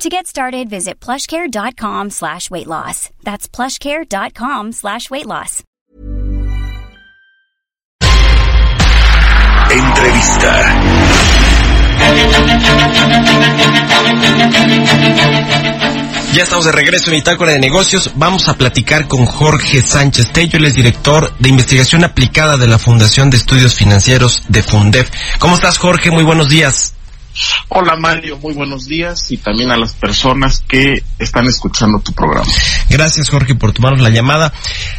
To get started, visit plushcare.com slash weight loss. That's plushcare.com slash weight loss. Entrevista. Ya estamos de regreso en Itácora de Negocios. Vamos a platicar con Jorge Sánchez Tello, es director de investigación aplicada de la Fundación de Estudios Financieros de Fundef. ¿Cómo estás, Jorge? Muy buenos días. Hola Mario, muy buenos días y también a las personas que están escuchando tu programa. Gracias Jorge por tomarnos la llamada.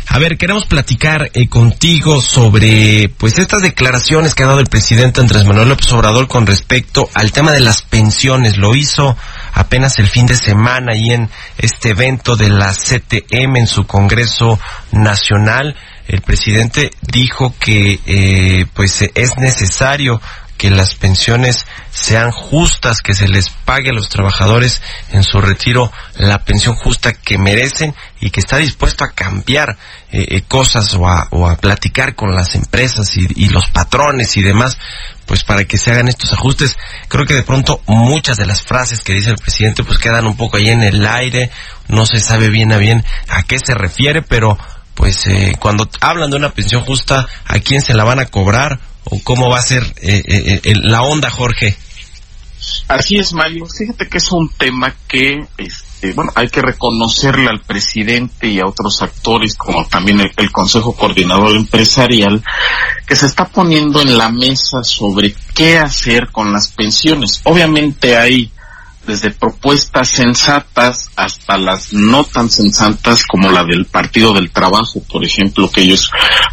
A ver, queremos platicar eh, contigo sobre pues estas declaraciones que ha dado el presidente Andrés Manuel López Obrador con respecto al tema de las pensiones. Lo hizo apenas el fin de semana y en este evento de la CTM en su Congreso Nacional. El presidente dijo que eh, pues es necesario que las pensiones sean justas, que se les pague a los trabajadores en su retiro la pensión justa que merecen y que está dispuesto a cambiar eh, eh, cosas o a, o a, platicar con las empresas y, los patrones y demás, pues para que se hagan estos ajustes. Creo que de pronto muchas de las frases que dice el presidente pues quedan un poco ahí en el aire, no se sabe bien a bien a qué se refiere, pero pues eh, cuando hablan de una pensión justa, ¿a quién se la van a cobrar? Cómo va a ser eh, eh, eh, la onda, Jorge. Así es, Mario. Fíjate que es un tema que, este, bueno, hay que reconocerle al presidente y a otros actores, como también el, Consejo Coordinador Empresarial, que se está poniendo en la mesa sobre qué hacer con las pensiones. Obviamente hay desde propuestas sensatas hasta las no tan sensatas como la del Partido del Trabajo, por ejemplo, que ellos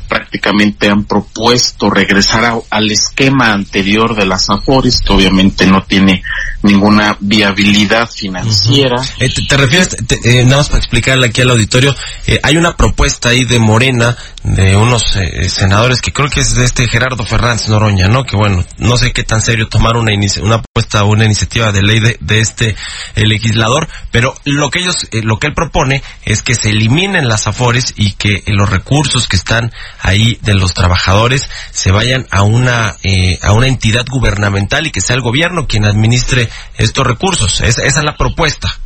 prácticamente han propuesto regresar a, al esquema anterior de las AFORES, que obviamente no tiene ninguna viabilidad financiera. Eh, te, te, refieres, te, eh, nada más para explicarle aquí al auditorio, eh, hay una propuesta ahí de Morena, de unos eh, senadores que creo que es de este Gerardo Fernández Noroña, ¿no? Que bueno, no sé qué tan serio tomar una, una propuesta o una iniciativa de ley de, de este eh, legislador, pero lo que ellos, eh, lo que él propone es que se eliminen las afores y que los recursos que están ahí de los trabajadores se vayan a una eh, a una entidad gubernamental y que sea el gobierno quien administre estos recursos. Es, esa es la propuesta.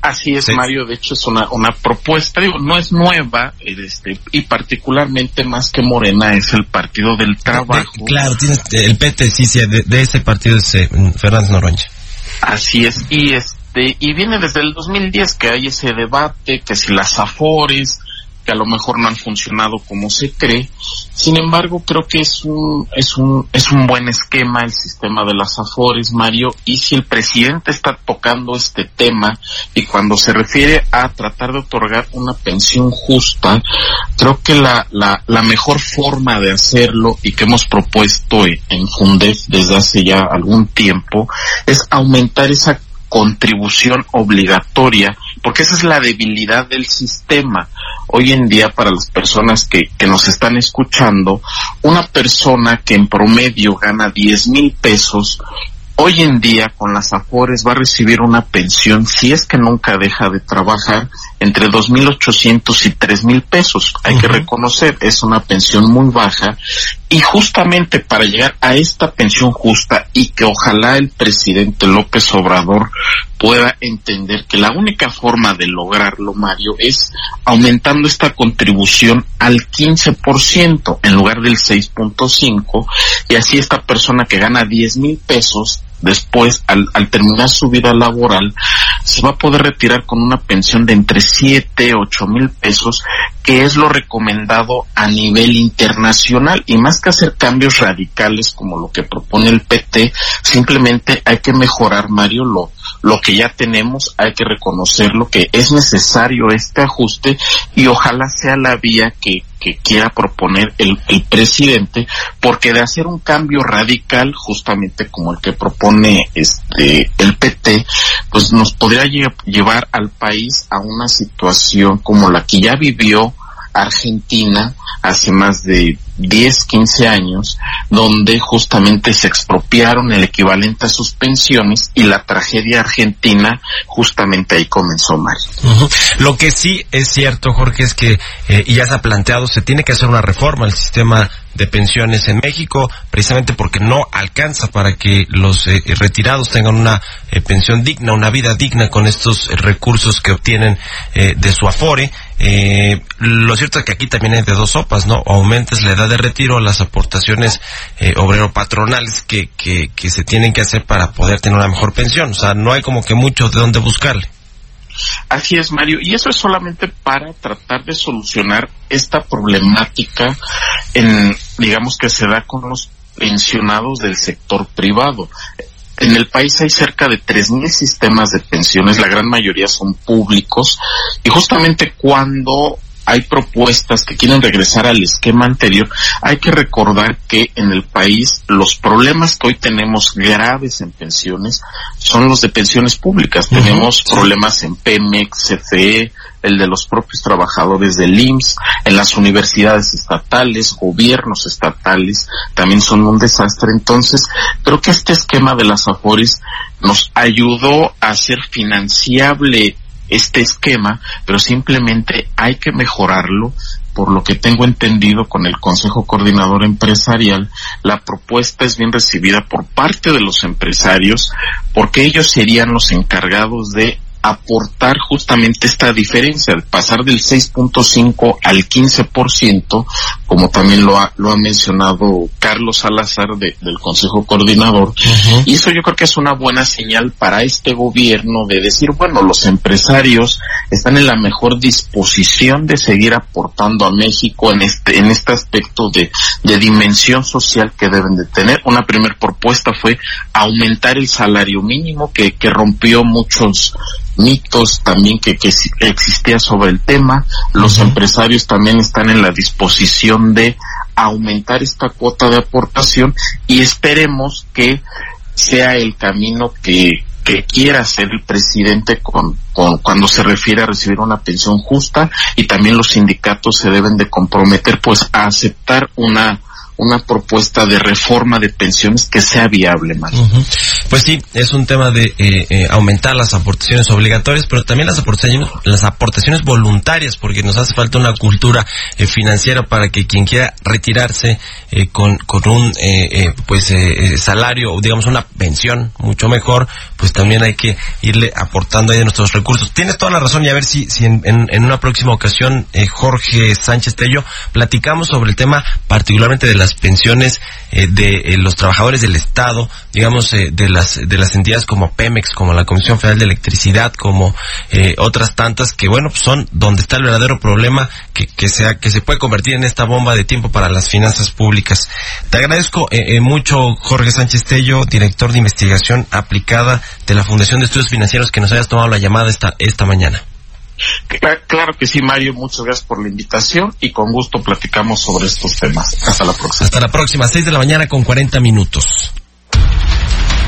Así es, sí. Mario. De hecho, es una, una propuesta, digo, no es nueva, este, y particularmente más que Morena es el Partido del Trabajo. De, claro, tienes el PT, sí, sí, de, de ese partido es eh, Fernández Noroña. Así es, y este, y viene desde el 2010 que hay ese debate, que si las AFORES, que a lo mejor no han funcionado como se cree. Sin embargo, creo que es un, es un, es un buen esquema el sistema de las AFORES, Mario, y si el presidente está tocando este tema y cuando se refiere a tratar de otorgar una pensión justa, creo que la, la, la mejor forma de hacerlo y que hemos propuesto en Fundef desde hace ya algún tiempo es aumentar esa contribución obligatoria, porque esa es la debilidad del sistema. Hoy en día, para las personas que, que nos están escuchando, una persona que en promedio gana 10 mil pesos, hoy en día con las AFORES va a recibir una pensión, si es que nunca deja de trabajar, entre 2.800 y 3.000 pesos. Hay uh -huh. que reconocer, es una pensión muy baja y justamente para llegar a esta pensión justa y que ojalá el presidente López Obrador pueda entender que la única forma de lograrlo, Mario, es aumentando esta contribución al 15% en lugar del 6.5 y así esta persona que gana 10 mil pesos después, al, al, terminar su vida laboral, se va a poder retirar con una pensión de entre 7, 8 mil pesos, que es lo recomendado a nivel internacional. Y más que hacer cambios radicales como lo que propone el PT, simplemente hay que mejorar, Mario, lo, lo que ya tenemos, hay que reconocerlo, que es necesario este ajuste y ojalá sea la vía que, que quiera proponer el, el, presidente, porque de hacer un cambio radical, justamente como el que propone este el PT, pues nos podría lle llevar al país a una situación como la que ya vivió Argentina hace más de 10, 15 años, donde justamente se expropiaron el equivalente a sus pensiones y la tragedia argentina justamente ahí comenzó mal. Lo que sí es cierto, Jorge, es que, eh, y ya se ha planteado, se tiene que hacer una reforma al sistema de pensiones en México, precisamente porque no alcanza para que los eh, retirados tengan una eh, pensión digna, una vida digna con estos recursos que obtienen de su afore. Eh, lo cierto es que aquí también hay de dos sopas, ¿no? Aumentes la edad de retiro, las aportaciones eh, obrero-patronales que, que, que se tienen que hacer para poder tener una mejor pensión. O sea, no hay como que mucho de dónde buscarle. Así es, Mario. Y eso es solamente para tratar de solucionar esta problemática en, digamos, que se da con los pensionados del sector privado. En el país hay cerca de 3.000 sistemas de pensiones, la gran mayoría son públicos, y justamente cuando hay propuestas que quieren regresar al esquema anterior, hay que recordar que en el país los problemas que hoy tenemos graves en pensiones son los de pensiones públicas. Tenemos problemas en Pemex, CFE, el de los propios trabajadores del IMSS, en las universidades estatales, gobiernos estatales, también son un desastre. Entonces, creo que este esquema de las AFORES nos ayudó a hacer financiable este esquema, pero simplemente hay que mejorarlo. Por lo que tengo entendido con el Consejo Coordinador Empresarial, la propuesta es bien recibida por parte de los empresarios porque ellos serían los encargados de aportar justamente esta diferencia, pasar del 6.5 al 15%, como también lo ha, lo ha mencionado Carlos Salazar del Consejo Coordinador. Y eso yo creo que es una buena señal para este gobierno de decir, bueno, los empresarios están en la mejor disposición de seguir aportando a México en este, en este aspecto de, de dimensión social que deben de tener. Una primera propuesta fue aumentar el salario mínimo que, que rompió muchos mitos también que, que existía sobre el tema. Los empresarios también están en la disposición de aumentar esta cuota de aportación y esperemos que sea el camino que, que quiera hacer el presidente con, con, cuando se refiere a recibir una pensión justa y también los sindicatos se deben de comprometer pues a aceptar una una propuesta de reforma de pensiones que sea viable, Mario. Pues sí, es un tema de eh, eh, aumentar las aportaciones obligatorias, pero también las aportaciones, las aportaciones voluntarias, porque nos hace falta una cultura eh, financiera para que quien quiera retirarse con, con un pues salario o digamos una pensión mucho mejor, pues también hay que irle aportando ahí nuestros recursos. Tienes toda la razón y a ver si, si en, en una próxima ocasión, Jorge Sánchez Tello, platicamos sobre el tema particularmente de las pensiones eh, de eh, los trabajadores del Estado, digamos, eh, de las de las entidades como Pemex, como la Comisión Federal de Electricidad, como otras tantas que, bueno, pues son donde está el verdadero problema que, que, sea, que se puede convertir en esta bomba de tiempo para las finanzas públicas. Te agradezco mucho, Jorge Sánchez Tello, director de investigación aplicada de la Fundación de Estudios Financieros, que nos hayas tomado la llamada esta, esta mañana. Claro que sí, Mario. Muchas gracias por la invitación y con gusto platicamos sobre estos temas. Hasta la próxima. Hasta la próxima, 6 de la mañana con 40 minutos.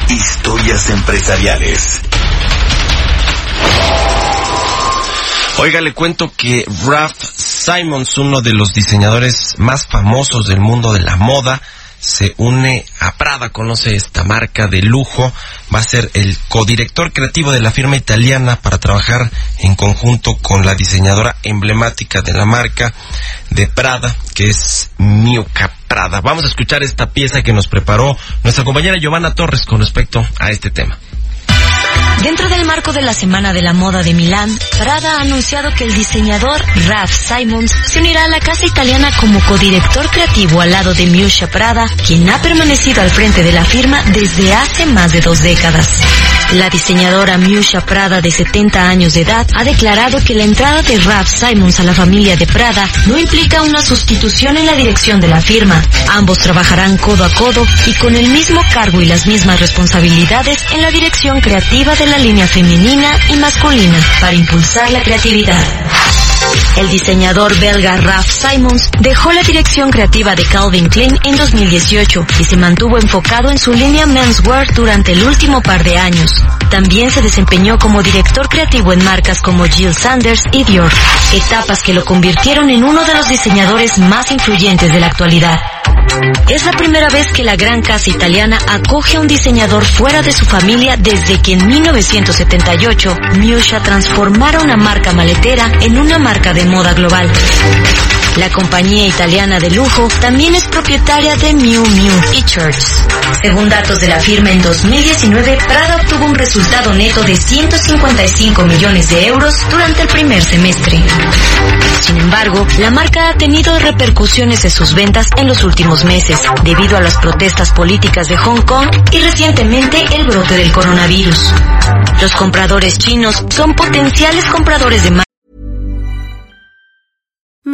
Historias empresariales. Oiga, le cuento que Ralph Simons, uno de los diseñadores más famosos del mundo de la moda, se une a Prada, conoce esta marca de lujo, va a ser el codirector creativo de la firma italiana para trabajar en conjunto con la diseñadora emblemática de la marca de Prada, que es Miuca Prada. Vamos a escuchar esta pieza que nos preparó nuestra compañera Giovanna Torres con respecto a este tema. Dentro del marco de la Semana de la Moda de Milán, Prada ha anunciado que el diseñador Ralph Simons se unirá a la casa italiana como codirector creativo al lado de Miuscia Prada, quien ha permanecido al frente de la firma desde hace más de dos décadas. La diseñadora Miuscia Prada, de 70 años de edad, ha declarado que la entrada de Ralph Simons a la familia de Prada no implica una sustitución en la dirección de la firma. Ambos trabajarán codo a codo y con el mismo cargo y las mismas responsabilidades en la dirección creativa de la línea femenina y masculina para impulsar la creatividad. El diseñador belga Ralph Simons dejó la dirección creativa de Calvin Klein en 2018 y se mantuvo enfocado en su línea menswear durante el último par de años. También se desempeñó como director creativo en marcas como Jill Sanders y Dior, etapas que lo convirtieron en uno de los diseñadores más influyentes de la actualidad. Es la primera vez que la gran casa italiana acoge a un diseñador fuera de su familia desde que en 1978 Miusha transformara una marca maletera en una marca de moda global. La compañía italiana de lujo también es propietaria de Miu Miu y Church. Según datos de la firma en 2019, Prada obtuvo un resultado neto de 155 millones de euros durante el primer semestre. Sin embargo, la marca ha tenido repercusiones en sus ventas en los últimos meses, debido a las protestas políticas de Hong Kong y recientemente el brote del coronavirus. Los compradores chinos son potenciales compradores de